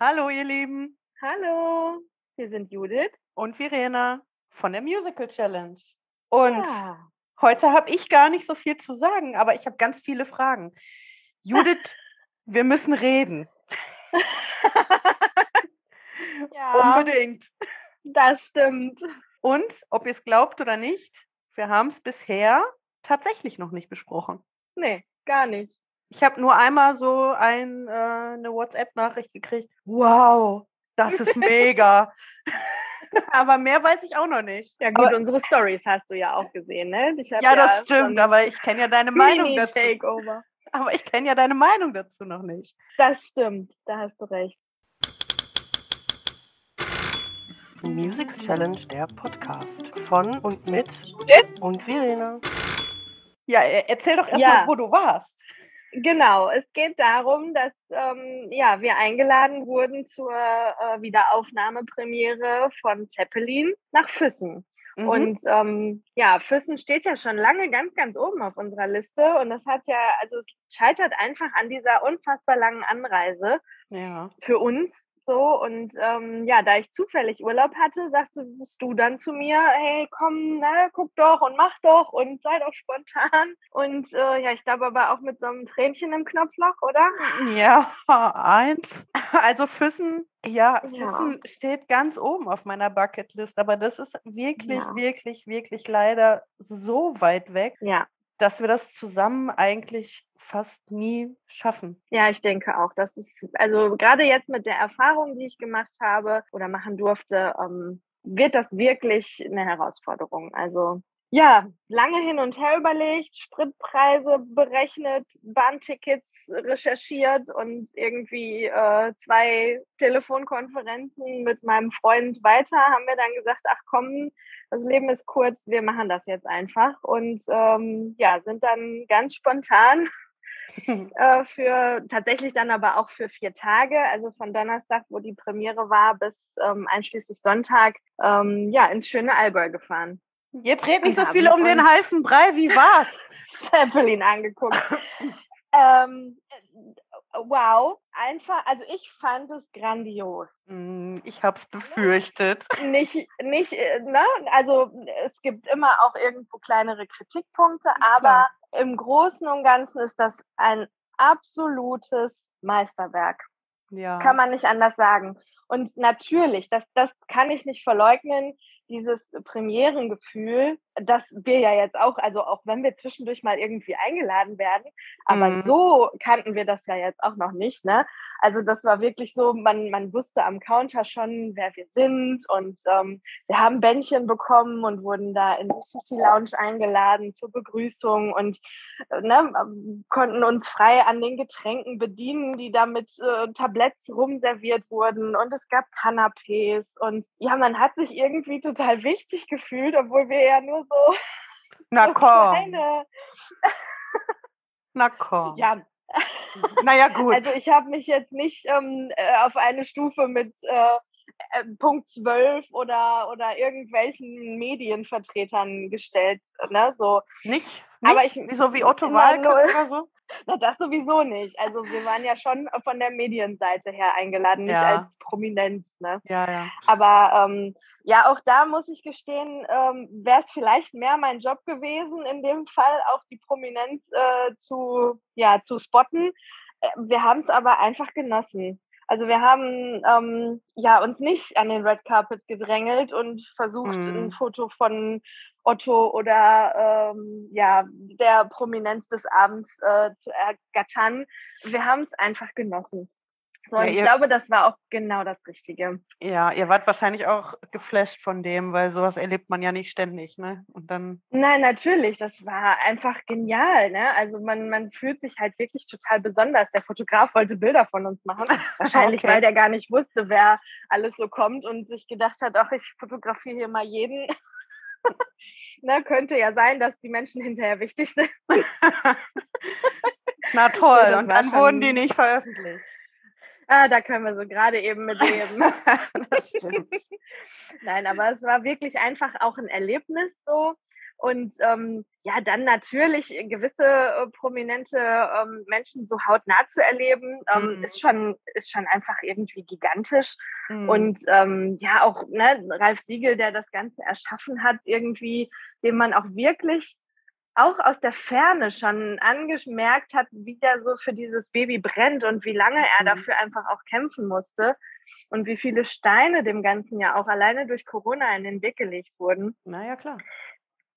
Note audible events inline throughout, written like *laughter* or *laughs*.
Hallo, ihr Lieben. Hallo, wir sind Judith. Und Verena von der Musical Challenge. Und Ja. heute habe ich gar nicht so viel zu sagen, aber ich habe ganz viele Fragen. Judith, *laughs* wir müssen reden. *laughs* ja, Unbedingt. das stimmt. Und ob ihr es glaubt oder nicht, wir haben es bisher tatsächlich noch nicht besprochen. Nee, gar nicht. Ich habe nur einmal so ein, äh, eine WhatsApp-Nachricht gekriegt. Wow, das ist mega. *laughs* aber mehr weiß ich auch noch nicht. Ja gut, Aber- unsere Stories hast du ja auch gesehen, ne? Ich hab Ja, das stimmt, so aber ich kenne ja deine ein Meinung dazu. Mini-Takeover. Aber ich kenne ja deine Meinung dazu noch nicht. Das stimmt, da hast du recht. Musical Challenge, der Podcast von und mit Judith? und Verena. Ja, e- erzähl doch erstmal, Ja. wo du warst. Genau, es geht darum, dass ähm, ja, wir eingeladen wurden zur äh, Wiederaufnahmepremiere von Zeppelin nach Füssen. Mhm. Und ähm, ja, Füssen steht ja schon lange ganz, ganz oben auf unserer Liste. Und das hat ja, also es scheitert einfach an dieser unfassbar langen Anreise ja. für uns so. Und ähm, ja, da ich zufällig Urlaub hatte, sagtest du dann zu mir, hey, komm, na, guck doch und mach doch und sei doch spontan. Und äh, ja, ich glaube aber auch mit so einem Tränchen im Knopfloch, oder? Ja, eins. Also Füssen, ja, Ja. Füssen steht ganz oben auf meiner Bucketlist, aber das ist wirklich, Ja. wirklich, wirklich leider so weit weg, Ja. Dass wir das zusammen eigentlich fast nie schaffen. Ja, ich denke auch. Das ist, also gerade jetzt mit der Erfahrung, die ich gemacht habe oder machen durfte, ähm, wird das wirklich eine Herausforderung. Also ja, lange hin und her überlegt, Spritpreise berechnet, Bahntickets recherchiert und irgendwie äh, zwei Telefonkonferenzen mit meinem Freund weiter haben wir dann gesagt, ach komm, das Leben ist kurz, wir machen das jetzt einfach und ähm, ja, sind dann ganz spontan *laughs* äh, für tatsächlich dann aber auch für vier Tage, also von Donnerstag, wo die Premiere war, bis ähm, einschließlich Sonntag, ähm, ja, ins schöne Allgäu gefahren. Jetzt red nicht so viel um den heißen Brei, wie war's? *laughs* Zeppelin angeguckt. ähm, äh, wow, einfach, also ich fand es grandios. Hm, Ich hab's befürchtet. Nicht, nicht, äh, ne? Also es gibt immer auch irgendwo kleinere Kritikpunkte, aber Klar. im Großen und Ganzen ist das ein absolutes Meisterwerk. Ja. kann man nicht anders sagen. Und natürlich, das, das kann ich nicht verleugnen, dieses Premierengefühl, das wir ja jetzt auch, also auch wenn wir zwischendurch mal irgendwie eingeladen werden, aber Mhm. so kannten wir das ja jetzt auch noch nicht, ne? Also das war wirklich so, man, man wusste am Counter schon, wer wir sind und ähm, wir haben Bändchen bekommen und wurden da in die Sushi Lounge eingeladen zur Begrüßung und äh, ne, ähm, konnten uns frei an den Getränken bedienen, die da mit äh, Tabletts rumserviert wurden und es gab Canapés und ja, man hat sich irgendwie total wichtig gefühlt, obwohl wir ja nur so, *laughs* Na so komm, kleine, na komm. ja, Naja, *laughs* gut. also ich habe mich jetzt nicht ähm, äh, auf eine Stufe mit äh, äh, Punkt 12 oder, oder irgendwelchen Medienvertretern gestellt, ne, so. nicht? aber nicht? ich- Wieso wie Otto null. oder so? Na, das sowieso nicht. Also wir waren ja schon von der Medienseite her eingeladen, nicht Ja. als Prominenz. Ne? Ja, ja. Aber ähm, ja, auch da muss ich gestehen, ähm, wäre es vielleicht mehr mein Job gewesen, in dem Fall auch die Prominenz äh, zu, ja, zu spotten. Äh, wir haben es aber einfach genossen. Also wir haben ähm, ja uns nicht an den Red Carpet gedrängelt und versucht, Mhm. ein Foto von Otto oder ähm, ja der Prominenz des Abends äh, zu ergattern. Wir haben es einfach genossen. So, Ja, ich ihr- glaube, das war auch genau das Richtige. Ja, ihr wart wahrscheinlich auch geflasht von dem, weil sowas erlebt man ja nicht ständig, ne? Und dann, Nein, natürlich, das war einfach genial. Ne? Also man, man fühlt sich halt wirklich total besonders. Der Fotograf wollte Bilder von uns machen. *laughs* Wahrscheinlich, Okay. weil der gar nicht wusste, wer alles so kommt und sich gedacht hat, ach, ich fotografiere hier mal jeden. *laughs* ne, könnte ja sein, dass die Menschen hinterher wichtig sind. *laughs* na *laughs* toll, das und dann wurden die nicht veröffentlicht. Ah, da können wir so gerade eben mit leben. Nein, aber es war wirklich einfach auch ein Erlebnis so. Und ähm, ja, dann natürlich gewisse äh, prominente ähm, Menschen so hautnah zu erleben, ähm, Mhm. ist schon ist schon einfach irgendwie gigantisch. Mhm. Und ähm, ja, auch ne, Ralf Siegel, der das Ganze erschaffen hat, irgendwie, dem man auch wirklich auch aus der Ferne schon angemerkt hat, wie der so für dieses Baby brennt und wie lange er Mhm. dafür einfach auch kämpfen musste und wie viele Steine dem Ganzen ja auch alleine durch Corona in den Weg gelegt wurden. naja, klar.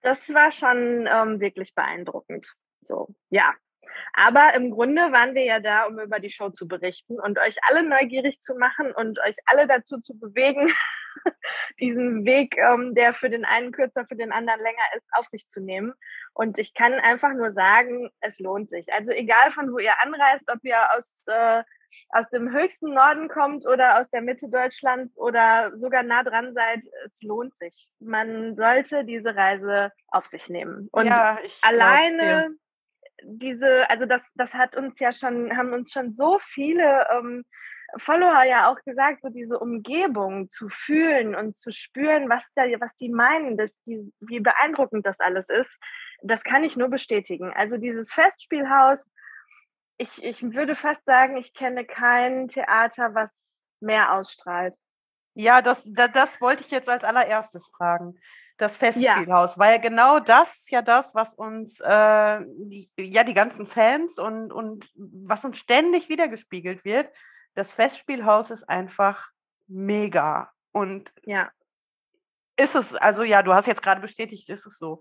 Das war schon ähm, wirklich beeindruckend. So, ja. Aber im Grunde waren wir ja da, um über die Show zu berichten und euch alle neugierig zu machen und euch alle dazu zu bewegen, *laughs* diesen Weg, ähm, der für den einen kürzer, für den anderen länger ist, auf sich zu nehmen. Und ich kann einfach nur sagen, es lohnt sich. Also egal von wo ihr anreist, ob ihr aus, äh, aus dem höchsten Norden kommt oder aus der Mitte Deutschlands oder sogar nah dran seid, es lohnt sich. Man sollte diese Reise auf sich nehmen. Und ja, alleine diese, also das, das hat uns ja schon, haben uns schon so viele ähm, Follower ja auch gesagt, so diese Umgebung zu fühlen und zu spüren, was da, was die meinen, dass die, wie beeindruckend das alles ist, das kann ich nur bestätigen. Also dieses Festspielhaus, ich, ich würde fast sagen, ich kenne kein Theater, was mehr ausstrahlt. Ja, das, da, das wollte ich jetzt als allererstes fragen. Das Festspielhaus, weil genau das ist ja das, was uns, äh, die, ja, die ganzen Fans und, und was uns ständig wiedergespiegelt wird. Das Festspielhaus ist einfach mega. Und Ja. ist es, also ja, du hast jetzt gerade bestätigt, ist es so.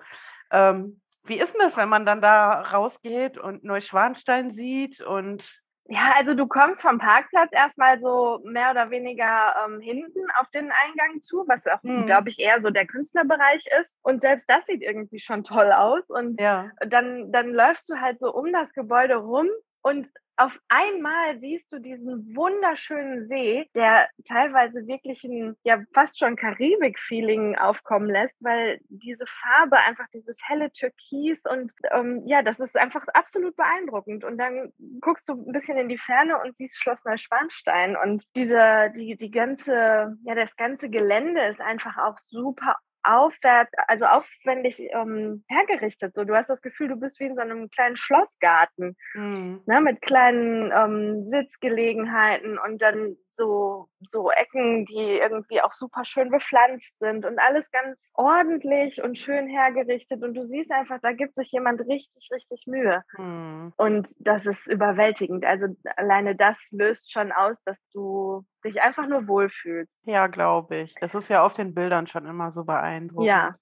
Ähm, wie ist denn das, wenn man dann da rausgeht und Neuschwanstein sieht und Ja, also du kommst vom Parkplatz erstmal so mehr oder weniger ähm, hinten auf den Eingang zu, was auch, Mhm. glaube ich, eher so der Künstlerbereich ist. Und selbst das sieht irgendwie schon toll aus. Und ja, dann, dann läufst du halt so um das Gebäude rum und auf einmal siehst du diesen wunderschönen See, der teilweise wirklich ein ja fast schon Karibik-Feeling aufkommen lässt, weil diese Farbe einfach dieses helle Türkis und ähm, ja, das ist einfach absolut beeindruckend. Und dann guckst du ein bisschen in die Ferne und siehst Schloss Neuschwanstein und diese die die ganze ja das ganze Gelände ist einfach auch super aufwärts, also aufwendig ähm, hergerichtet. So, du hast das Gefühl, du bist wie in so einem kleinen Schlossgarten, mhm. ne, mit kleinen ähm, Sitzgelegenheiten und dann so so Ecken, die irgendwie auch super schön bepflanzt sind und alles ganz ordentlich und schön hergerichtet. Und du siehst einfach, da gibt sich jemand richtig, richtig Mühe. Mhm. Und das ist überwältigend. Also alleine das löst schon aus, dass du dich einfach nur wohlfühlst. ja, glaube ich. Das ist ja auf den Bildern schon immer so beeindruckend. Ja.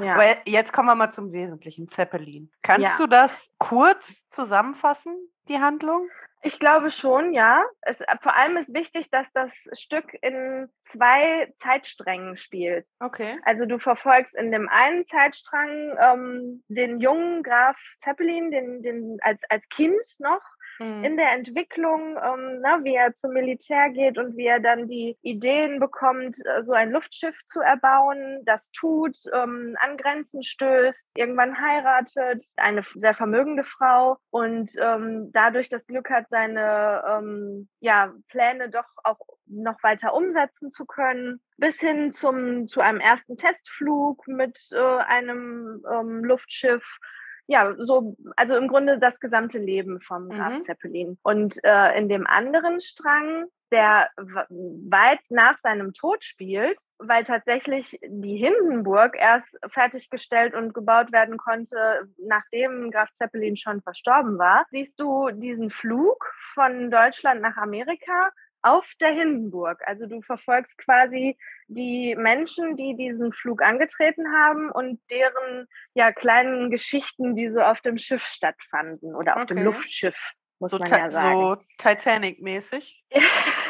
Ja. Aber jetzt kommen wir mal zum Wesentlichen, Zeppelin. Kannst Ja. du das kurz zusammenfassen, die Handlung? Ich glaube schon, ja. Es, vor allem ist wichtig, dass das Stück in zwei Zeitsträngen spielt. Okay. Also du verfolgst in dem einen Zeitstrang ähm, den jungen Graf Zeppelin, den, den als, als Kind noch Mhm. in der Entwicklung, ähm, na, wie er zum Militär geht und wie er dann die Ideen bekommt, äh, so ein Luftschiff zu erbauen, das tut, ähm, an Grenzen stößt, irgendwann heiratet, eine sehr vermögende Frau und ähm, dadurch das Glück hat, seine ähm, ja, Pläne doch auch noch weiter umsetzen zu können, bis hin zum, zu einem ersten Testflug mit äh, einem ähm, Luftschiff ja, so, also im Grunde das gesamte Leben vom Graf Mhm. Zeppelin. Und äh, in dem anderen Strang, der weit nach seinem Tod spielt, weil tatsächlich die Hindenburg erst fertiggestellt und gebaut werden konnte, nachdem Graf Zeppelin schon verstorben war, siehst du diesen Flug von Deutschland nach Amerika auf der Hindenburg. Also du verfolgst quasi die Menschen, die diesen Flug angetreten haben und deren ja kleinen Geschichten, die so auf dem Schiff stattfanden oder auf dem Okay. Luftschiff, muss So, man ja sagen. so Titanic-mäßig. *laughs*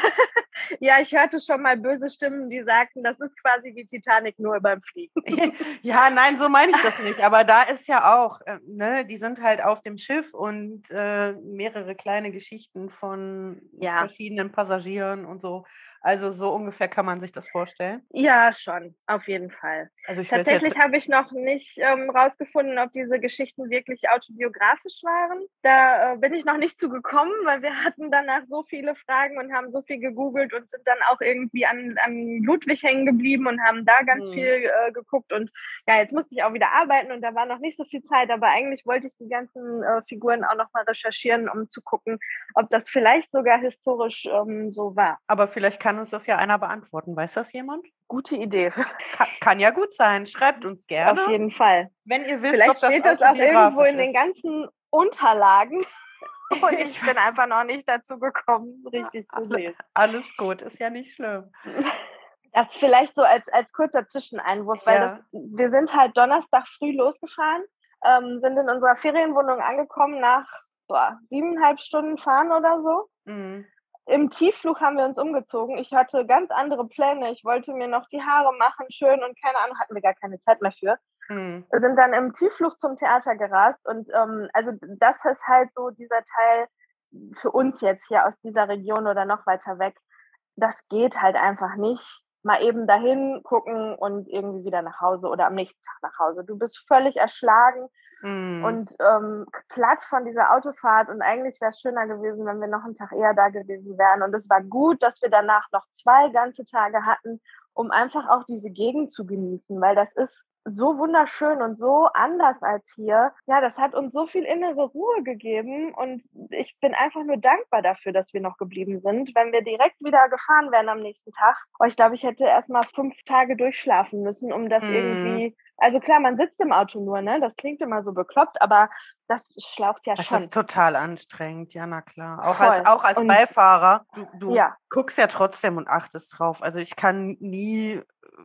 Ja, ich hörte schon mal böse Stimmen, die sagten, das ist quasi wie Titanic nur beim Fliegen. *laughs* ja, nein, so meine ich das nicht. *laughs* Aber da ist ja auch, äh, ne, die sind halt auf dem Schiff und äh, mehrere kleine Geschichten von ja. verschiedenen Passagieren und so. Also so ungefähr kann man sich das vorstellen. Ja, schon, auf jeden Fall. Also Tatsächlich habe ich noch nicht ähm, rausgefunden, ob diese Geschichten wirklich autobiografisch waren. Da äh, bin ich noch nicht zu gekommen, weil wir hatten danach so viele Fragen und haben so viel gegoogelt und sind dann auch irgendwie an, an Ludwig hängen geblieben und haben da ganz mhm. viel äh, geguckt. Und ja, jetzt musste ich auch wieder arbeiten und da war noch nicht so viel Zeit, aber eigentlich wollte ich die ganzen äh, Figuren auch noch mal recherchieren, um zu gucken, ob das vielleicht sogar historisch ähm, so war. Aber vielleicht kann uns das ja einer beantworten. Weiß das jemand? Gute Idee. *laughs* Kann, kann ja gut sein. Schreibt uns gerne. Auf jeden Fall. Wenn ihr wisst, vielleicht ob das steht das auch irgendwo in den ganzen Unterlagen. *laughs* Und ich bin einfach noch nicht dazu gekommen, richtig zu *laughs* lesen. Alles gut, ist ja nicht schlimm. *laughs* Das vielleicht so als, als kurzer Zwischeneinwurf, weil ja. das, wir sind halt Donnerstag früh losgefahren, ähm, sind in unserer Ferienwohnung angekommen nach boah, siebeneinhalb Stunden Fahren oder so. Mhm. Im Tiefflug haben wir uns umgezogen. Ich hatte ganz andere Pläne. Ich wollte mir noch die Haare machen, schön und keine Ahnung, hatten wir gar keine Zeit mehr für. Mhm. Sind dann im Tiefflug zum Theater gerast und ähm, also das ist halt so dieser Teil für uns jetzt hier aus dieser Region oder noch weiter weg. Das geht halt einfach nicht. Mal eben dahin gucken und irgendwie wieder nach Hause oder am nächsten Tag nach Hause. Du bist völlig erschlagen mhm. und ähm, platt von dieser Autofahrt. Und eigentlich wäre es schöner gewesen, wenn wir noch einen Tag eher da gewesen wären. Und es war gut, dass wir danach noch zwei ganze Tage hatten, um einfach auch diese Gegend zu genießen, weil das ist so wunderschön und so anders als hier. Ja, das hat uns so viel innere Ruhe gegeben und ich bin einfach nur dankbar dafür, dass wir noch geblieben sind. Wenn wir direkt wieder gefahren wären am nächsten Tag, oh, ich glaube, ich hätte erst mal fünf Tage durchschlafen müssen, um das mm. irgendwie. Also klar, man sitzt im Auto nur, ne? Das klingt immer so bekloppt, aber das schlaucht ja das schon. Das ist total anstrengend, ja, na klar. Auch Voll. als, auch als Beifahrer. Du, du ja. guckst ja trotzdem und achtest drauf. Also ich kann nie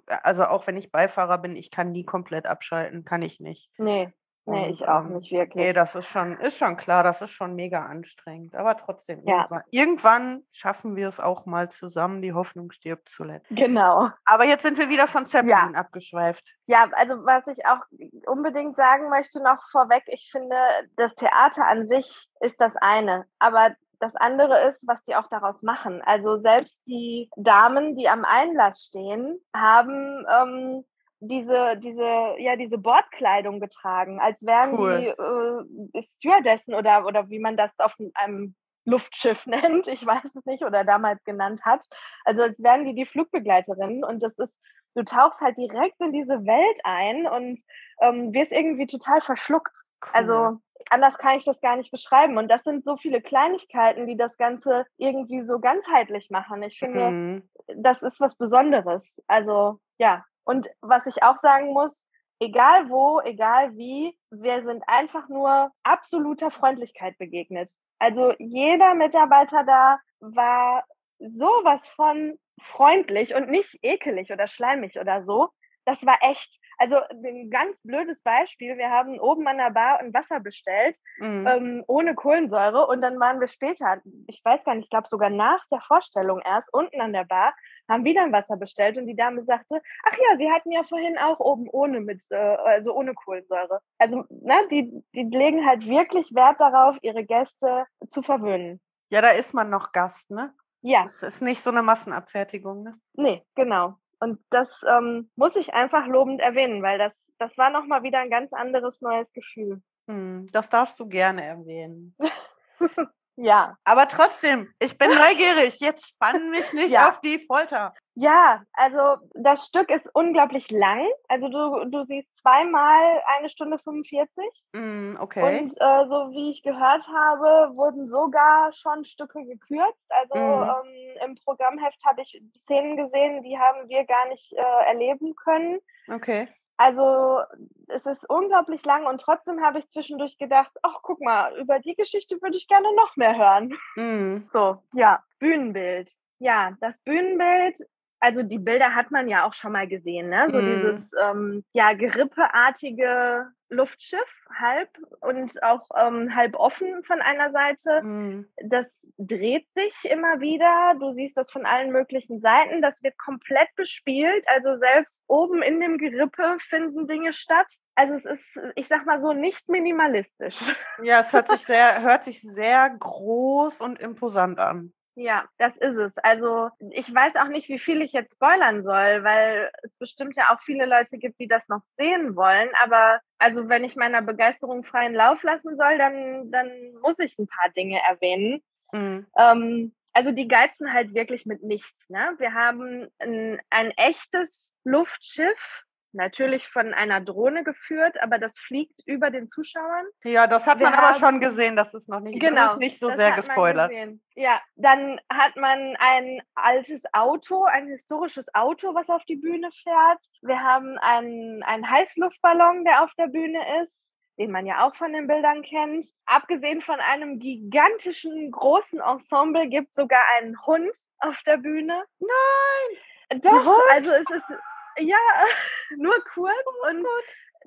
also auch wenn ich Beifahrer bin, ich kann nie komplett abschalten, kann ich nicht. Nee, nee, und, ich auch ähm, nicht wirklich. Nee, das ist schon, ist schon klar, das ist schon mega anstrengend. Aber trotzdem, ja. irgendwann, irgendwann schaffen wir es auch mal zusammen. Die Hoffnung stirbt zuletzt. Genau. Aber jetzt sind wir wieder von Zeppelin ja. abgeschweift. Ja, also was ich auch unbedingt sagen möchte noch vorweg, ich finde, das Theater an sich ist das eine. Aber das andere ist, was die auch daraus machen. Also selbst die Damen, die am Einlass stehen, haben ähm, diese, diese, ja, diese Bordkleidung getragen, als wären cool. die äh, Stewardessen oder, oder wie man das auf einem Luftschiff *laughs* nennt, ich weiß es nicht, oder damals genannt hat. Also als wären die die Flugbegleiterinnen und das ist, du tauchst halt direkt in diese Welt ein und ähm, wirst irgendwie total verschluckt. Also cool. Also anders kann ich das gar nicht beschreiben. Und das sind so viele Kleinigkeiten, die das Ganze irgendwie so ganzheitlich machen. Ich finde, mhm. das ist was Besonderes. Also ja. Und was ich auch sagen muss, egal wo, egal wie, wir sind einfach nur absoluter Freundlichkeit begegnet. Also jeder Mitarbeiter da war sowas von freundlich und nicht ekelig oder schleimig oder so. Das war echt. Also ein ganz blödes Beispiel. Wir haben oben an der Bar ein Wasser bestellt, mhm. ähm, ohne Kohlensäure. Und dann waren wir später, ich weiß gar nicht, ich glaube sogar nach der Vorstellung erst, unten an der Bar, haben wieder ein Wasser bestellt. Und die Dame sagte, ach ja, sie hatten ja vorhin auch oben ohne mit, äh, also ohne Kohlensäure. Also, ne, die, die legen halt wirklich Wert darauf, ihre Gäste zu verwöhnen. Ja, da ist man noch Gast, ne? Ja. Das ist nicht so eine Massenabfertigung, ne? Nee, genau. Und das ähm, muss ich einfach lobend erwähnen, weil das, das war nochmal wieder ein ganz anderes neues Gefühl. Hm, das darfst du gerne erwähnen. *laughs* Ja. Aber trotzdem, ich bin neugierig. Jetzt spann *laughs* mich nicht ja. auf die Folter. Ja, also das Stück ist unglaublich lang. Also du, du siehst zweimal eine Stunde 45. Mm, okay. Und äh, so wie ich gehört habe, wurden sogar schon Stücke gekürzt. Also mm. ähm, im Programmheft habe ich Szenen gesehen, die haben wir gar nicht äh, erleben können. Okay. Also es ist unglaublich lang und trotzdem habe ich zwischendurch gedacht, ach guck mal, über die Geschichte würde ich gerne noch mehr hören. Mm. So, ja, Bühnenbild. Ja, das Bühnenbild also die Bilder hat man ja auch schon mal gesehen, ne? So mm. dieses ähm, ja gerippeartige Luftschiff halb und auch ähm, halb offen von einer Seite. Mm. Das dreht sich immer wieder. Du siehst das von allen möglichen Seiten. Das wird komplett bespielt. Also selbst oben in dem Gerippe finden Dinge statt. Also es ist, ich sag mal so, nicht minimalistisch. Ja, es hört sich *laughs* sehr, hört sich sehr groß und imposant an. Ja, das ist es. Also ich weiß auch nicht, wie viel ich jetzt spoilern soll, weil es bestimmt ja auch viele Leute gibt, die das noch sehen wollen. Aber also wenn ich meiner Begeisterung freien Lauf lassen soll, dann, dann muss ich ein paar Dinge erwähnen. Mhm. Ähm, also die geizen halt wirklich mit nichts. Ne? Wir haben ein, ein echtes Luftschiff, natürlich von einer Drohne geführt, aber das fliegt über den Zuschauern. Ja, das hat wir man aber schon gesehen, das ist noch nicht, genau, das ist nicht so sehr gespoilert. Ja, dann hat man ein altes Auto, ein historisches Auto, was auf die Bühne fährt. Wir haben einen, einen Heißluftballon, der auf der Bühne ist den man ja auch von den Bildern kennt. Abgesehen von einem gigantischen, großen Ensemble gibt es sogar einen Hund auf der Bühne. Nein! Doch, also es ist ja, *laughs* nur kurz oh und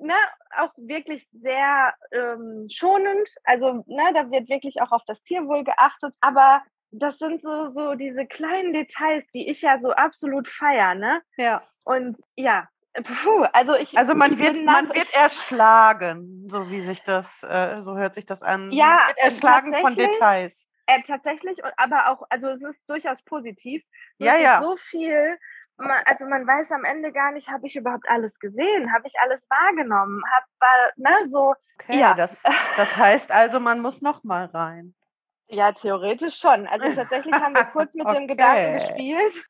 ne, auch wirklich sehr ähm, schonend. Also ne, da wird wirklich auch auf das Tierwohl geachtet. Aber das sind so, so diese kleinen Details, die ich ja so absolut feiere. Ne? Ja. Und ja, *laughs* Puh, also ich. Also man wird, man wird erschlagen, so wie sich das, äh, so hört sich das an. Ja, man wird erschlagen von Details. Äh, tatsächlich, aber auch, also es ist durchaus positiv. Ja, ja. So viel also man weiß am Ende gar nicht, habe ich überhaupt alles gesehen, habe ich alles wahrgenommen, habe ne so. Okay, ja. das, *laughs* das heißt also, man muss noch mal rein. Ja, theoretisch schon. Also tatsächlich haben wir kurz *laughs* mit okay. dem Gedanken gespielt.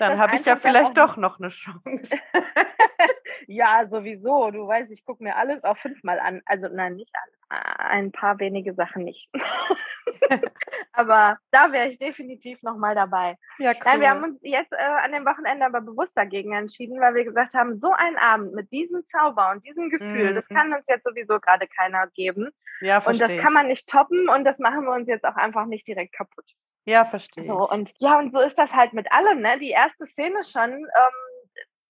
Dann habe ich ja vielleicht doch noch eine Chance. *laughs* ja, sowieso. Du weißt, ich gucke mir alles auch fünfmal an. Also nein, nicht alles. Ein paar wenige Sachen nicht. *laughs* aber da wäre ich definitiv nochmal dabei. Ja, cool. Nein, wir haben uns jetzt äh, an dem Wochenende aber bewusst dagegen entschieden, weil wir gesagt haben, so ein Abend mit diesem Zauber und diesem Gefühl, mhm. das kann uns jetzt sowieso gerade keiner geben. Ja, verstehe. Und das kann man nicht toppen und das machen wir uns jetzt auch einfach nicht direkt kaputt. Ja, verstehe. So, und ja, und so ist das halt mit allem, ne? Die erste Szene schon, ähm,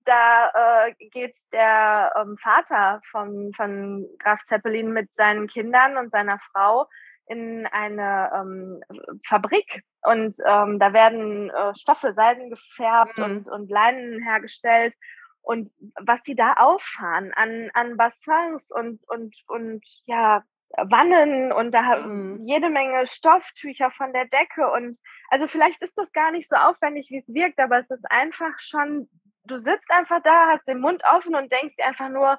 da äh, geht der ähm, Vater von, von Graf Zeppelin mit seinen Kindern und seiner Frau in eine ähm, Fabrik und ähm, da werden äh, Stoffe, Seiden gefärbt mhm. und, und Leinen hergestellt. Und was sie da auffahren an, an Bassins und, und, und ja, Wannen und da mhm. jede Menge Stofftücher von der Decke. Und also vielleicht ist das gar nicht so aufwendig, wie es wirkt, aber es ist einfach schon, du sitzt einfach da, hast den Mund offen und denkst dir einfach nur,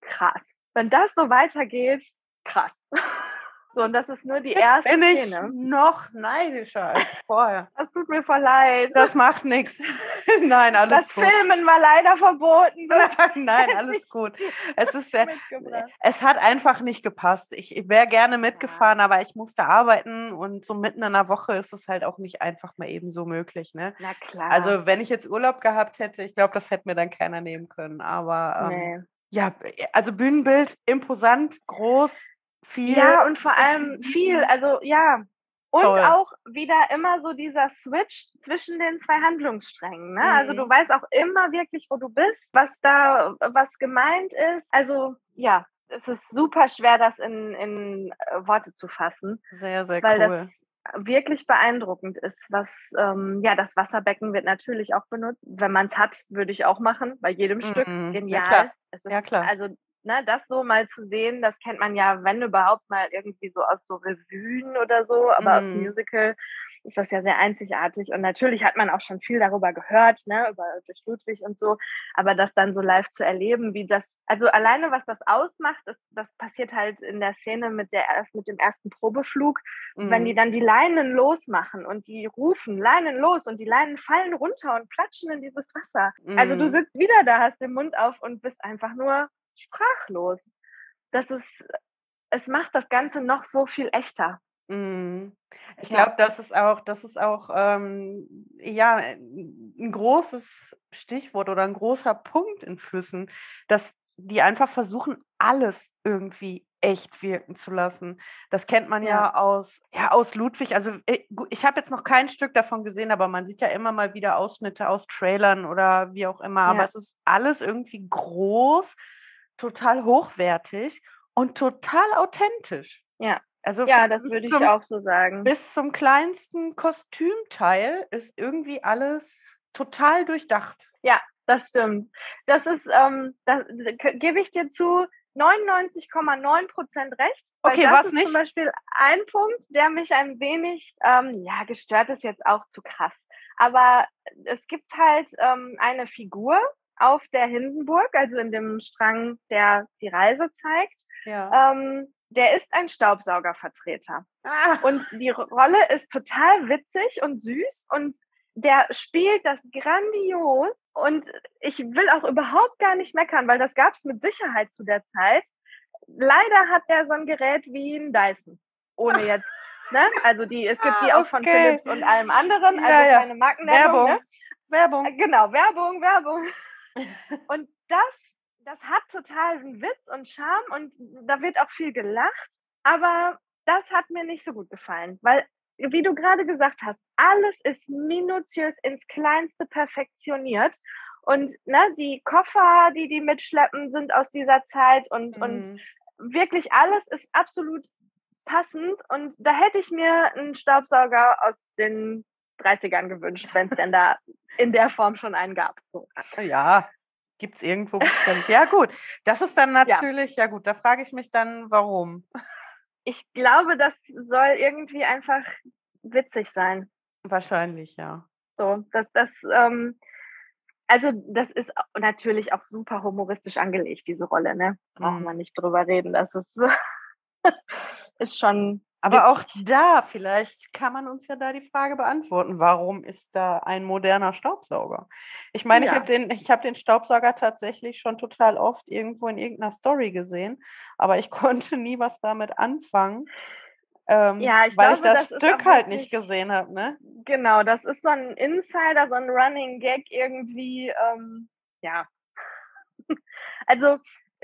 krass. Wenn das so weitergeht, krass. *laughs* So, und das ist nur die Jetzt erste bin ich Szene. noch neidischer als vorher. *laughs* Das tut mir voll leid. Das macht nichts. *laughs* Nein, alles das gut. Das Filmen war leider verboten. *laughs* Nein, nein, alles gut. Es ist sehr, es hat einfach nicht gepasst. Ich wäre gerne mitgefahren, ja. aber ich musste arbeiten und so mitten in der Woche ist es halt auch nicht einfach mal eben so möglich. Ne? Na klar. Also wenn ich jetzt Urlaub gehabt hätte, ich glaube, das hätte mir dann keiner nehmen können. Aber ähm, nee. ja, also Bühnenbild imposant, groß, viel. Ja, und vor allem viel. *laughs* Also ja. Und Toll. auch wieder immer so dieser Switch zwischen den zwei Handlungssträngen. Ne? Mhm. Also du mhm. weißt auch immer wirklich, wo du bist, was da, was gemeint ist. Also ja, es ist super schwer, das in, in äh, Worte zu fassen. Sehr, sehr weil cool. Das wirklich beeindruckend ist, was ähm, ja das Wasserbecken wird natürlich auch benutzt. Wenn man es hat, würde ich auch machen bei jedem mhm. Stück. Genial. Ja, klar. ja, klar. Also ne, das so mal zu sehen, das kennt man ja, wenn überhaupt mal irgendwie so aus so Revuen oder so, aber mm. aus mhm. Musical ist das ja sehr einzigartig. Und natürlich hat man auch schon viel darüber gehört, ne, über durch Ludwig und so, aber das dann so live zu erleben, wie das, also alleine was das ausmacht, das, das passiert halt in der Szene mit der erst mit dem ersten Probeflug, mm. wenn die mhm. dann die Leinen losmachen und die rufen Leinen los und die Leinen fallen runter und platschen in dieses Wasser. Mm. Also du mhm. sitzt wieder da, hast den Mund auf und bist einfach nur sprachlos. Das ist, es macht das Ganze noch so viel echter. Mhm. Ich glaube, das ist auch, das ist auch ähm, ja ein großes Stichwort oder ein großer Punkt in Füssen, dass die einfach versuchen, alles irgendwie echt wirken zu lassen. Das kennt man ja, ja aus, ja, aus Ludwig. Also äh, ich habe jetzt noch kein Stück davon gesehen, aber man sieht ja immer mal wieder Ausschnitte aus Trailern oder wie auch immer. Aber ja. es ist alles irgendwie groß, total hochwertig und total authentisch. Ja. Also ja, das würde ich auch so sagen. Bis zum kleinsten Kostümteil ist irgendwie alles total durchdacht. Ja, das stimmt. Das ist, ähm, da gebe ich dir zu, 99,9 Prozent recht. Okay, was nicht? Zum Beispiel ein Punkt, der mich ein wenig, ähm, ja, gestört ist jetzt auch zu krass. Aber es gibt halt ähm, eine Figur auf der Hindenburg, also in dem Strang, der die Reise zeigt. Ja. Ähm, der ist ein Staubsaugervertreter. Ah. Und die Rolle ist total witzig und süß und der spielt das grandios und ich will auch überhaupt gar nicht meckern, weil das gab es mit Sicherheit zu der Zeit. Leider hat der so ein Gerät wie ein Dyson, ohne jetzt, ne? Also die, es gibt die ah, auch von Philips und allem anderen, also ja, ja. keine Markennennung. Werbung. Ne? Werbung. Genau, Werbung, Werbung. Und das, das hat total einen Witz und Charme und da wird auch viel gelacht, aber das hat mir nicht so gut gefallen, weil wie du gerade gesagt hast, alles ist minutiös ins Kleinste perfektioniert. Und ne, die Koffer, die die mitschleppen, sind aus dieser Zeit und, mhm. und wirklich alles ist absolut passend. Und da hätte ich mir einen Staubsauger aus den 30ern gewünscht, wenn es denn da in der Form schon einen gab. So. Ja, gibt es irgendwo bestimmt. Ja, gut. Das ist dann natürlich, ja, ja gut, da frage ich mich dann, warum ich glaube, das soll irgendwie einfach witzig sein. Wahrscheinlich, ja. So, dass das, ähm, also das ist natürlich auch super humoristisch angelegt, diese Rolle, ne? Brauchen mhm. wir nicht drüber reden. Das ist, *laughs* ist schon aber auch da, vielleicht kann man uns ja da die Frage beantworten, warum ist da ein moderner Staubsauger? Ich meine, ja. ich habe den, hab den Staubsauger tatsächlich schon total oft irgendwo in irgendeiner Story gesehen, aber ich *laughs* konnte nie was damit anfangen. Ähm, ja, ich weil glaube, ich das, das Stück halt nicht gesehen habe, ne? Genau, das ist so ein Insider, so ein Running Gag irgendwie, ähm, ja. *laughs* also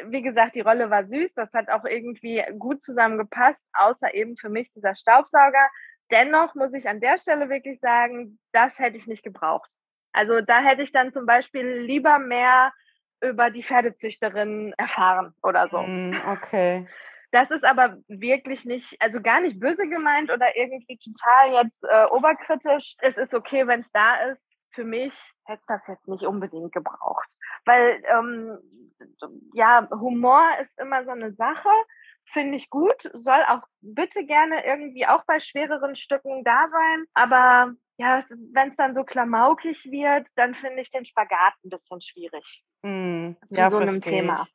wie gesagt, die Rolle war süß, das hat auch irgendwie gut zusammengepasst, außer eben für mich dieser Staubsauger. Dennoch muss ich an der Stelle wirklich sagen, das hätte ich nicht gebraucht. Also da hätte ich dann zum Beispiel lieber mehr über die Pferdezüchterin erfahren oder so. Hm, okay. Das ist aber wirklich nicht, also gar nicht böse gemeint oder irgendwie total jetzt äh, oberkritisch. Es ist okay, wenn es da ist. Für mich hätte das jetzt nicht unbedingt gebraucht. Weil ähm, ja, Humor ist immer so eine Sache, finde ich gut, soll auch bitte gerne irgendwie auch bei schwereren Stücken da sein. Aber ja, wenn es dann so klamaukig wird, dann finde ich den Spagat ein bisschen schwierig. Mm, zu ja, so einem Thema.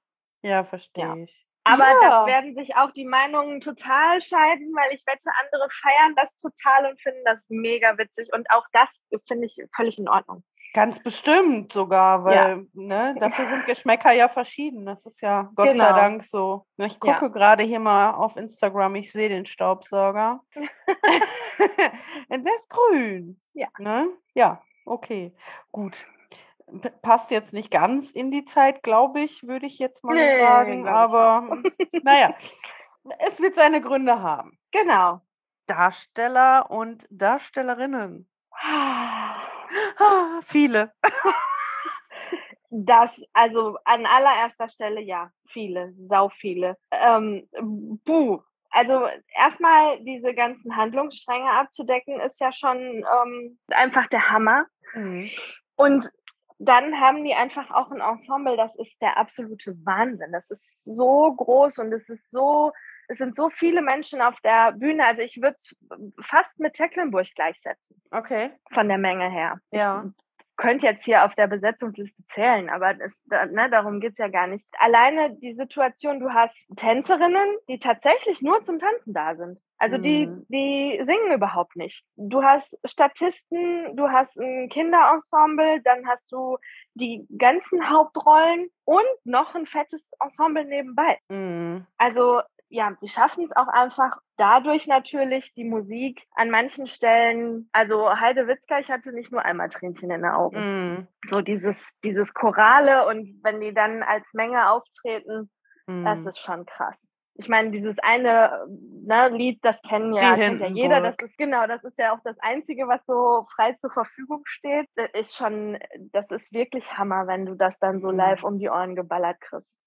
Ich. Ja, verstehe ja. ich. Aber ja. das werden sich auch die Meinungen total scheiden, weil ich wette, andere feiern das total und finden das mega witzig. Und auch das finde ich völlig in Ordnung. Ganz bestimmt sogar, weil ja. ne, dafür sind Geschmäcker ja verschieden. Das ist ja Gott genau. sei Dank so. Ne, ich gucke ja. gerade hier mal auf Instagram, ich sehe den Staubsauger. *laughs* Der ist grün. Ja. Ne? Ja, okay. Gut. Passt jetzt nicht ganz in die Zeit, glaube ich, würde ich jetzt mal nee, sagen. Aber *laughs* naja, *laughs* es wird seine Gründe haben. Genau. Darsteller und Darstellerinnen. Ah, viele. Das, also an allererster Stelle ja, viele, sau viele. Ähm, buh. Also erstmal diese ganzen Handlungsstränge abzudecken, ist ja schon ähm, einfach der Hammer. Mhm. Und dann haben die einfach auch ein Ensemble, das ist der absolute Wahnsinn. Das ist so groß und es ist so es sind so viele Menschen auf der Bühne. Also ich würde es fast mit Tecklenburg gleichsetzen. Okay. Von der Menge her. Ja. Ich könnte jetzt hier auf der Besetzungsliste zählen, aber das, ne, darum geht es ja gar nicht. Alleine die Situation, du hast Tänzerinnen, die tatsächlich nur zum Tanzen da sind. Also die, mhm. die singen überhaupt nicht. Du hast Statisten, du hast ein Kinderensemble, dann hast du die ganzen Hauptrollen und noch ein fettes Ensemble nebenbei. Mhm. Also ja, die schaffen es auch einfach dadurch natürlich die Musik an manchen Stellen. Also Heide Witzka, ich hatte nicht nur einmal Tränchen in den Augen. Mm. So dieses, dieses Chorale und wenn die dann als Menge auftreten, mm. das ist schon krass. ich meine, dieses eine ne, Lied, das kennen ja, kennt ja jeder. Das ist genau, das ist ja auch das Einzige, was so frei zur Verfügung steht. Das ist schon, das ist wirklich Hammer, wenn du das dann so mhm. live um die Ohren geballert kriegst.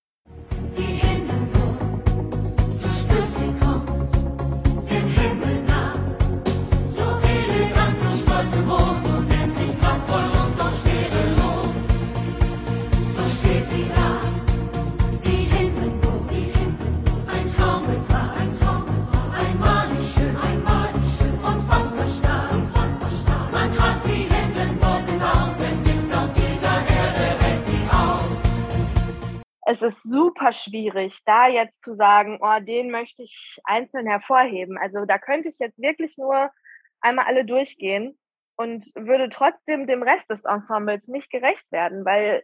Es ist super schwierig, da jetzt zu sagen, oh, den möchte ich einzeln hervorheben. Also da könnte ich jetzt wirklich nur einmal alle durchgehen und würde trotzdem dem Rest des Ensembles nicht gerecht werden, weil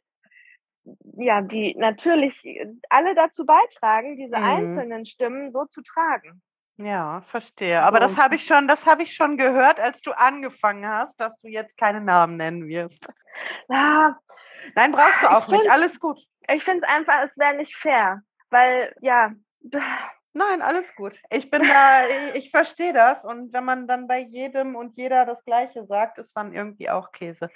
ja, die natürlich alle dazu beitragen, diese mhm. einzelnen Stimmen so zu tragen. Ja, verstehe. Aber so. das habe ich schon, das habe ich schon gehört, als du angefangen hast, dass du jetzt keine Namen nennen wirst. Ja. Nein, brauchst du auch nicht. Alles gut. Ich finde es einfach, es wäre nicht fair, weil ja. Nein, alles gut. Ich bin *laughs* da, ich, ich verstehe das. Und wenn man dann bei jedem und jeder das Gleiche sagt, ist dann irgendwie auch Käse.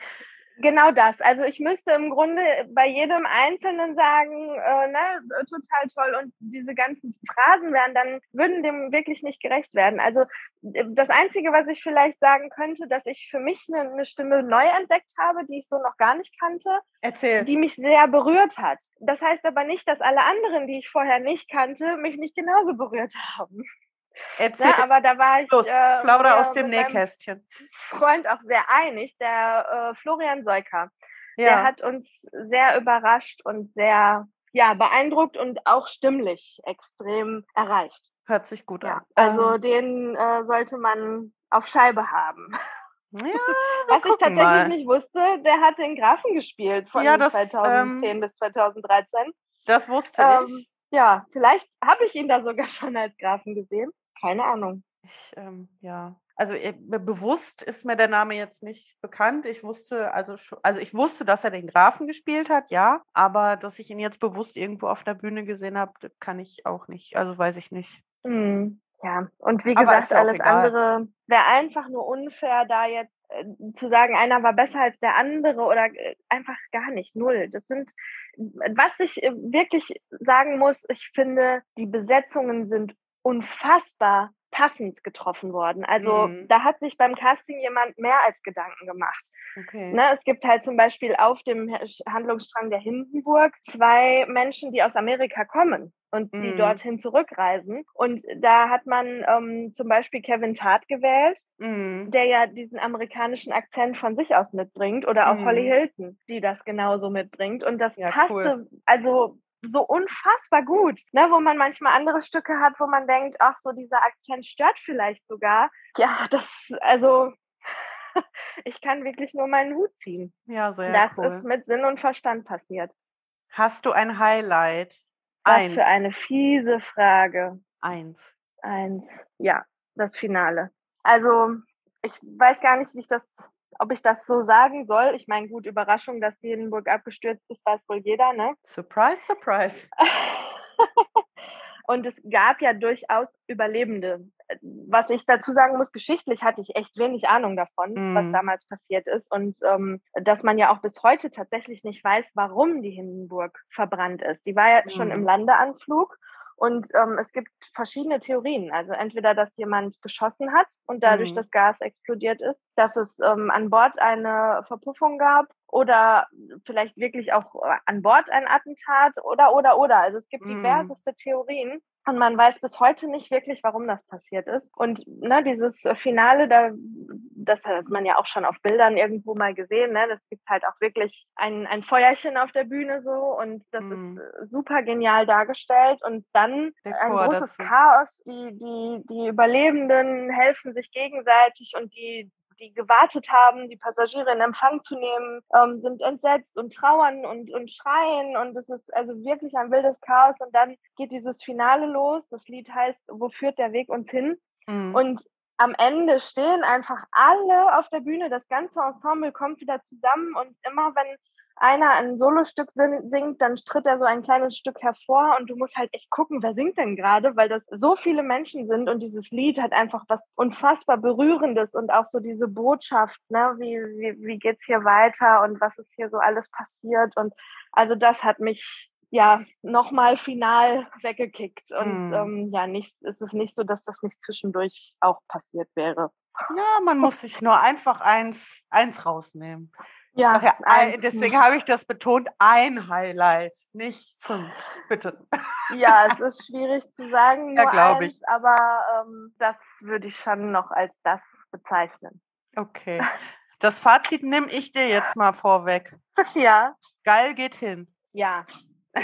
Genau das. Also ich müsste im Grunde bei jedem Einzelnen sagen, äh, ne, total toll. Und diese ganzen Phrasen wären dann, würden dem wirklich nicht gerecht werden. Also äh, das Einzige, was ich vielleicht sagen könnte, dass ich für mich eine, eine Stimme neu entdeckt habe, die ich so noch gar nicht kannte. Erzähl. Die mich sehr berührt hat. Das heißt aber nicht, dass alle anderen, die ich vorher nicht kannte, mich nicht genauso berührt haben. Erzähl. Ja, aber da war ich. Los, äh, aus dem Nähkästchen. Freund auch sehr einig, der äh, Florian Seuker. Ja. Der hat uns sehr überrascht und sehr ja, beeindruckt und auch stimmlich extrem erreicht. Hört sich gut ja, an. Also ähm. den äh, sollte man auf Scheibe haben. Ja, *laughs* Was ich tatsächlich mal. nicht wusste, der hat den Grafen gespielt von ja, das, 2010 ähm, bis 2013. Das wusste ähm, ich. Ja, vielleicht habe ich ihn da sogar *laughs* schon als Grafen gesehen. Keine Ahnung. Ich, ähm, ja, also äh, bewusst ist mir der Name jetzt nicht bekannt. Ich wusste, also, also ich wusste, dass er den Grafen gespielt hat, ja, aber dass ich ihn jetzt bewusst irgendwo auf der Bühne gesehen habe, kann ich auch nicht. Also weiß ich nicht. Mhm. Ja, und wie gesagt, alles egal. andere wäre einfach nur unfair, da jetzt äh, zu sagen, einer war besser als der andere oder äh, einfach gar nicht, null. Das sind, was ich äh, wirklich sagen muss, ich finde, die Besetzungen sind unfassbar passend getroffen worden. Also mhm. da hat sich beim Casting jemand mehr als Gedanken gemacht. Okay. Ne, es gibt halt zum Beispiel auf dem Handlungsstrang der Hindenburg zwei Menschen, die aus Amerika kommen und die mhm. dorthin zurückreisen. Und da hat man ähm, zum Beispiel Kevin Tart gewählt, mhm. der ja diesen amerikanischen Akzent von sich aus mitbringt, oder auch Holly mhm. Hilton, die das genauso mitbringt. Und das ja, passte, cool. also so unfassbar gut, ne, wo man manchmal andere Stücke hat, wo man denkt, ach so, dieser Akzent stört vielleicht sogar. Ja, das, also *laughs* ich kann wirklich nur meinen Hut ziehen. Ja, sehr Das cool. ist mit Sinn und Verstand passiert. Hast du ein Highlight? Was Eins. für eine fiese Frage. Eins. Eins. Ja, das Finale. Also, ich weiß gar nicht, wie ich das ob ich das so sagen soll. Ich meine, gut, Überraschung, dass die Hindenburg abgestürzt ist, weiß wohl jeder, ne? Surprise, surprise. *laughs* Und es gab ja durchaus Überlebende. Was ich dazu sagen muss, geschichtlich hatte ich echt wenig Ahnung davon, mm. was mhm. damals passiert ist. Und ähm, dass man ja auch bis heute tatsächlich nicht weiß, warum die Hindenburg verbrannt ist. Die war ja mm. schon im mhm. Landeanflug und ähm, es gibt verschiedene Theorien. Also entweder, dass jemand geschossen hat und dadurch mhm. das Gas explodiert ist, dass es ähm, an Bord eine Verpuffung gab oder vielleicht wirklich auch äh, an Bord ein Attentat oder, oder, oder. Also es gibt mhm. diverseste Theorien. Und man weiß bis heute nicht wirklich, warum das passiert ist. Und ne, dieses Finale, da, das hat man ja auch schon auf Bildern irgendwo mal gesehen. Ne? Das gibt halt auch wirklich ein, ein Feuerchen auf der Bühne so und das mhm. ist super genial dargestellt. Und dann ein großes Chaos. Die, die, die Überlebenden helfen sich gegenseitig und die die gewartet haben, die Passagiere in Empfang zu nehmen, ähm, sind entsetzt und trauern und, und schreien. Und es ist also wirklich ein wildes Chaos. Und dann geht dieses Finale los. Das Lied heißt, wo führt der Weg uns hin? Mhm. Und am Ende stehen einfach alle auf der Bühne, das ganze Ensemble kommt wieder zusammen und immer wenn einer ein Solostück singt, dann tritt er so ein kleines Stück hervor und du musst halt echt gucken, wer singt denn gerade, weil das so viele Menschen sind und dieses Lied hat einfach was unfassbar Berührendes und auch so diese Botschaft, ne, wie, wie, wie geht's hier weiter und was ist hier so alles passiert und also das hat mich ja nochmal final weggekickt und mm. ähm, ja, nicht, es ist nicht so, dass das nicht zwischendurch auch passiert wäre. Ja, man muss sich nur einfach eins, eins rausnehmen. Ja, ja ein, deswegen habe ich das betont, ein Highlight, nicht fünf, bitte. Ja, es *laughs* ist schwierig zu sagen, nur ja, eins, ich. aber ähm, das würde ich schon noch als das bezeichnen. Okay. *laughs* Das Fazit nehme ich dir jetzt mal vorweg. Ja. Geil geht hin. Ja,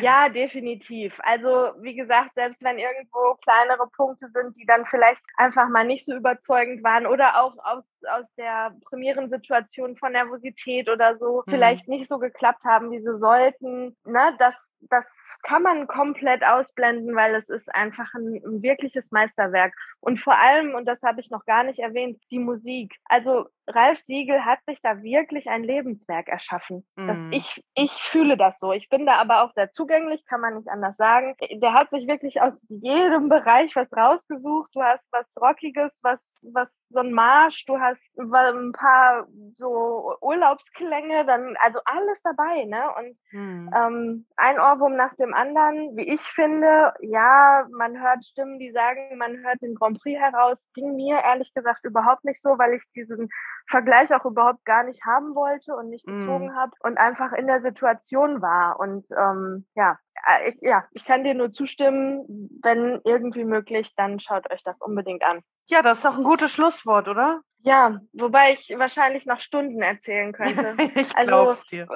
ja, definitiv. Also wie gesagt, selbst wenn irgendwo kleinere Punkte sind, die dann vielleicht einfach mal nicht so überzeugend waren oder auch aus, aus der Premierensituation von Nervosität oder so mhm. vielleicht nicht so geklappt haben, wie sie sollten, ne, das das kann man komplett ausblenden, weil es ist einfach ein, ein, wirkliches Meisterwerk. Und vor allem, und das habe ich noch gar nicht erwähnt, die Musik. Also Ralf Siegel hat sich da wirklich ein Lebenswerk erschaffen. Mhm. Das, ich, ich fühle das so. Ich bin da aber auch sehr zugänglich, kann man nicht anders sagen. Der hat sich wirklich aus jedem Bereich was rausgesucht. Du hast was Rockiges, was, was so ein Marsch, du hast ein paar so Urlaubsklänge, dann also alles dabei, ne? Und mhm. ähm, ein Ort Ohrwurm nach dem anderen. Wie ich finde, ja, man hört Stimmen, die sagen, man hört den Grand Prix heraus. Ging mir ehrlich gesagt überhaupt nicht so, weil ich diesen Vergleich auch überhaupt gar nicht haben wollte und nicht gezogen mm. habe und einfach in der Situation war. Und ähm, ja, äh, ich, ja, ich kann dir nur zustimmen. Wenn irgendwie möglich, dann schaut euch das unbedingt an. Ja, das ist doch ein gutes Schlusswort, oder? Ja, wobei ich wahrscheinlich noch Stunden erzählen könnte. *laughs* ich also, glaub's dir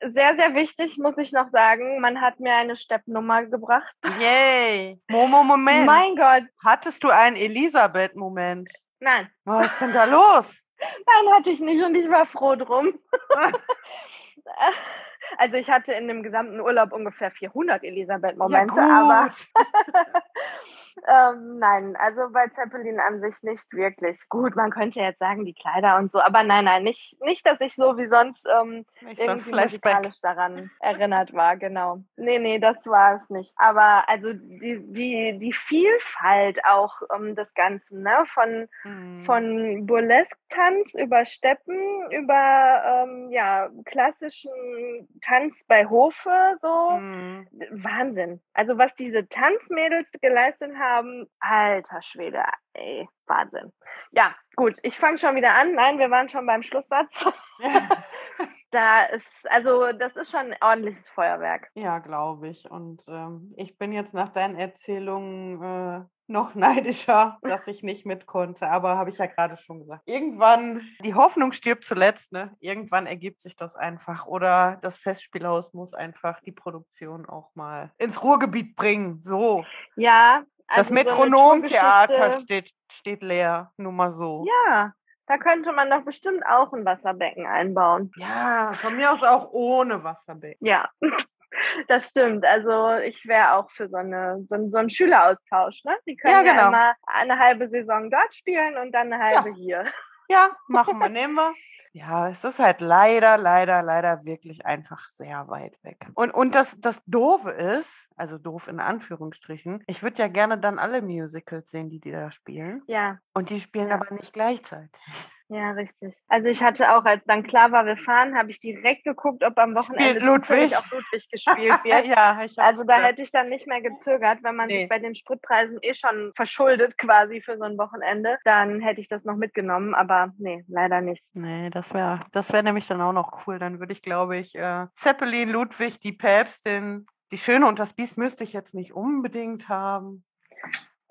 sehr, sehr wichtig, muss ich noch sagen. Man hat mir eine Steppnummer gebracht. Yay! *laughs* Momo, Moment. Mein Gott. Hattest du einen Elisabeth-Moment? Nein. Was ist denn da los? *laughs* Nein, hatte ich nicht und ich war froh drum. *laughs* also ich hatte in dem gesamten Urlaub ungefähr 400 Elisabeth-Momente, ja, aber *laughs* ähm, nein, also bei Zeppelin an sich nicht wirklich. Gut, man könnte jetzt sagen, die Kleider und so, aber nein, nein, nicht, nicht dass ich so wie sonst ähm, irgendwie so musikalisch daran erinnert war, genau. Nee, nee, das war es nicht. Aber also die, die, die Vielfalt auch ähm, des Ganzen, ne? Von, mhm. von Burlesque-Tanz über Steppen, über ähm, ja, klassischen Tanz bei Hofe, so mhm. Wahnsinn. Also was diese Tanzmädels geleistet haben. Alter Schwede, ey, Wahnsinn. Ja, gut, ich fange schon wieder an. Nein, wir waren schon beim Schlusssatz. *laughs* *laughs* da ist, also das ist schon ein ordentliches Feuerwerk. Ja, glaube ich. Und ähm, ich bin jetzt nach deinen Erzählungen äh, noch neidischer, *laughs* dass ich nicht mit konnte. Aber habe ich ja gerade schon gesagt. Irgendwann, die Hoffnung stirbt zuletzt, ne? Irgendwann ergibt sich das einfach. Oder das Festspielhaus muss einfach die Produktion auch mal ins Ruhrgebiet bringen. So. Ja, also das Metronomtheater so steht, steht leer, nur mal so. Ja, da könnte man doch bestimmt auch ein Wasserbecken einbauen. Ja, von mir aus auch ohne Wasserbecken. Ja, das stimmt. Also ich wäre auch für so, eine, so, so einen Schüleraustausch. Ne? Die können ja, genau. ja immer eine halbe Saison dort spielen und dann eine halbe ja. hier. Ja, machen wir, nehmen wir. *laughs* Ja, es ist halt leider, leider, leider wirklich einfach sehr weit weg. Und, und das, das Doofe ist, also doof in Anführungsstrichen, ich würde ja gerne dann alle Musicals sehen, die die da spielen. Ja. Und die spielen ja. aber nicht gleichzeitig. Ja, richtig. Also ich hatte auch, als dann klar war, wir fahren, habe ich direkt geguckt, ob am Wochenende Ludwig. auch Ludwig gespielt *laughs* wird. ja, ich also da hätte ich dann nicht mehr gezögert, wenn man nee. sich bei den Spritpreisen eh schon verschuldet quasi für so ein Wochenende, dann hätte ich das noch mitgenommen, aber nee, leider nicht. Nee, das wäre das wäre nämlich dann auch noch cool. Dann würde ich, glaube ich, äh, Zeppelin, Ludwig, die Päpstin, die Schöne und das Biest müsste ich jetzt nicht unbedingt haben.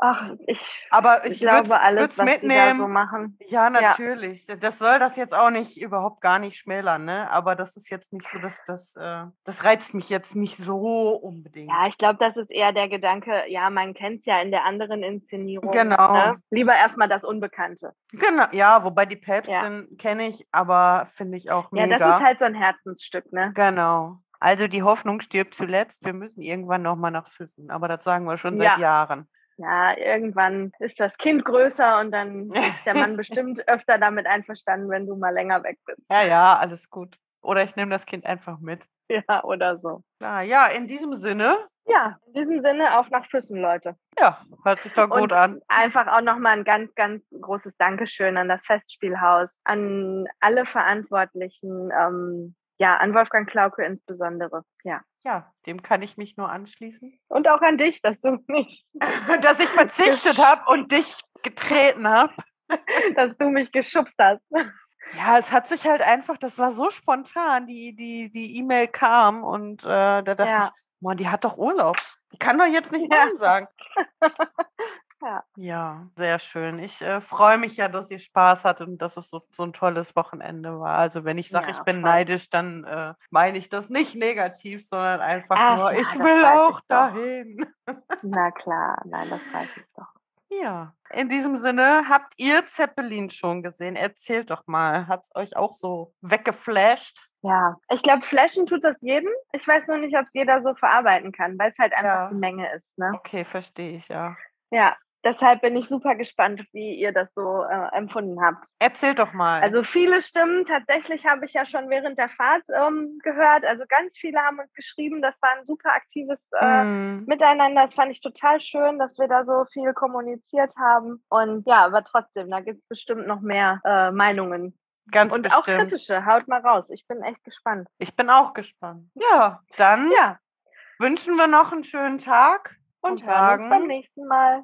Ach, ich, aber ich, ich glaube alles, was mitnehmen. so machen. Ja, natürlich. Ja. Das soll das jetzt auch nicht überhaupt gar nicht schmälern, ne? Aber das ist jetzt nicht so, dass das äh, das reizt mich jetzt nicht so unbedingt. Ja, ich glaube, das ist eher der Gedanke. Ja, man kennt es ja in der anderen Inszenierung. Genau. Ne? Lieber erstmal das Unbekannte. Genau. Ja, wobei die Päpstin ja. kenne ich, aber finde ich auch mega. Ja, das ist halt so ein Herzensstück, ne? Genau. Also die Hoffnung stirbt zuletzt. Wir müssen irgendwann noch mal nach Füssen. Aber das sagen wir schon seit ja. Jahren ja, irgendwann ist das Kind größer und dann ist der Mann *laughs* bestimmt öfter damit einverstanden, wenn du mal länger weg bist. Ja, ja, alles gut. Oder ich nehme das Kind einfach mit. *laughs* Ja, oder so. Ja, ja, in diesem Sinne. Ja, in diesem Sinne auf nach Füssen, Leute. Ja, hört sich doch gut Und an. Einfach auch nochmal ein ganz, ganz großes Dankeschön an das Festspielhaus, an alle Verantwortlichen, ähm, ja, an Wolfgang Klauke insbesondere. Ja. Ja, dem kann ich mich nur anschließen. Und auch an dich, dass du *laughs* mich, *laughs* Dass ich verzichtet habe und dich getreten habe. *laughs* dass du mich geschubst hast. Ja, es hat sich halt einfach, das war so spontan, die die die E-Mail kam und äh, da dachte Ja. ich, Mann, die hat doch Urlaub. Die kann doch jetzt nicht Ja. Nein sagen. Ja. Ja, sehr schön. Ich äh, freue mich ja, dass ihr Spaß hattet und dass es so, so ein tolles Wochenende war. Also wenn ich sage, Ja, ich bin voll. neidisch, dann äh, meine ich das nicht negativ, sondern einfach Ach nur, ja, ich will auch ich dahin. *laughs* Na klar, nein, das weiß ich doch. Ja, in diesem Sinne, habt ihr Zeppelin schon gesehen? Erzählt doch mal. Hat es euch auch so weggeflasht? Ja, ich glaube, Flashen tut das jedem. Ich weiß nur nicht, ob es jeder so verarbeiten kann, weil es halt einfach Ja. die Menge ist. Ne? Okay, verstehe ich, ja. Ja, deshalb bin ich super gespannt, wie ihr das so äh, empfunden habt. Erzählt doch mal. Also viele Stimmen, tatsächlich habe ich ja schon während der Fahrt ähm, gehört. Also ganz viele haben uns geschrieben, das war ein super aktives äh, Mm, Miteinander. Das fand ich total schön, dass wir da so viel kommuniziert haben. Und ja, aber trotzdem, da gibt es bestimmt noch mehr äh, Meinungen. ganz Und auch bestimmt. kritische. Haut mal raus. Ich bin echt gespannt. Ich bin auch gespannt. Ja, dann Ja, wünschen wir noch einen schönen Tag. und, Und hören uns beim sagen- nächsten Mal.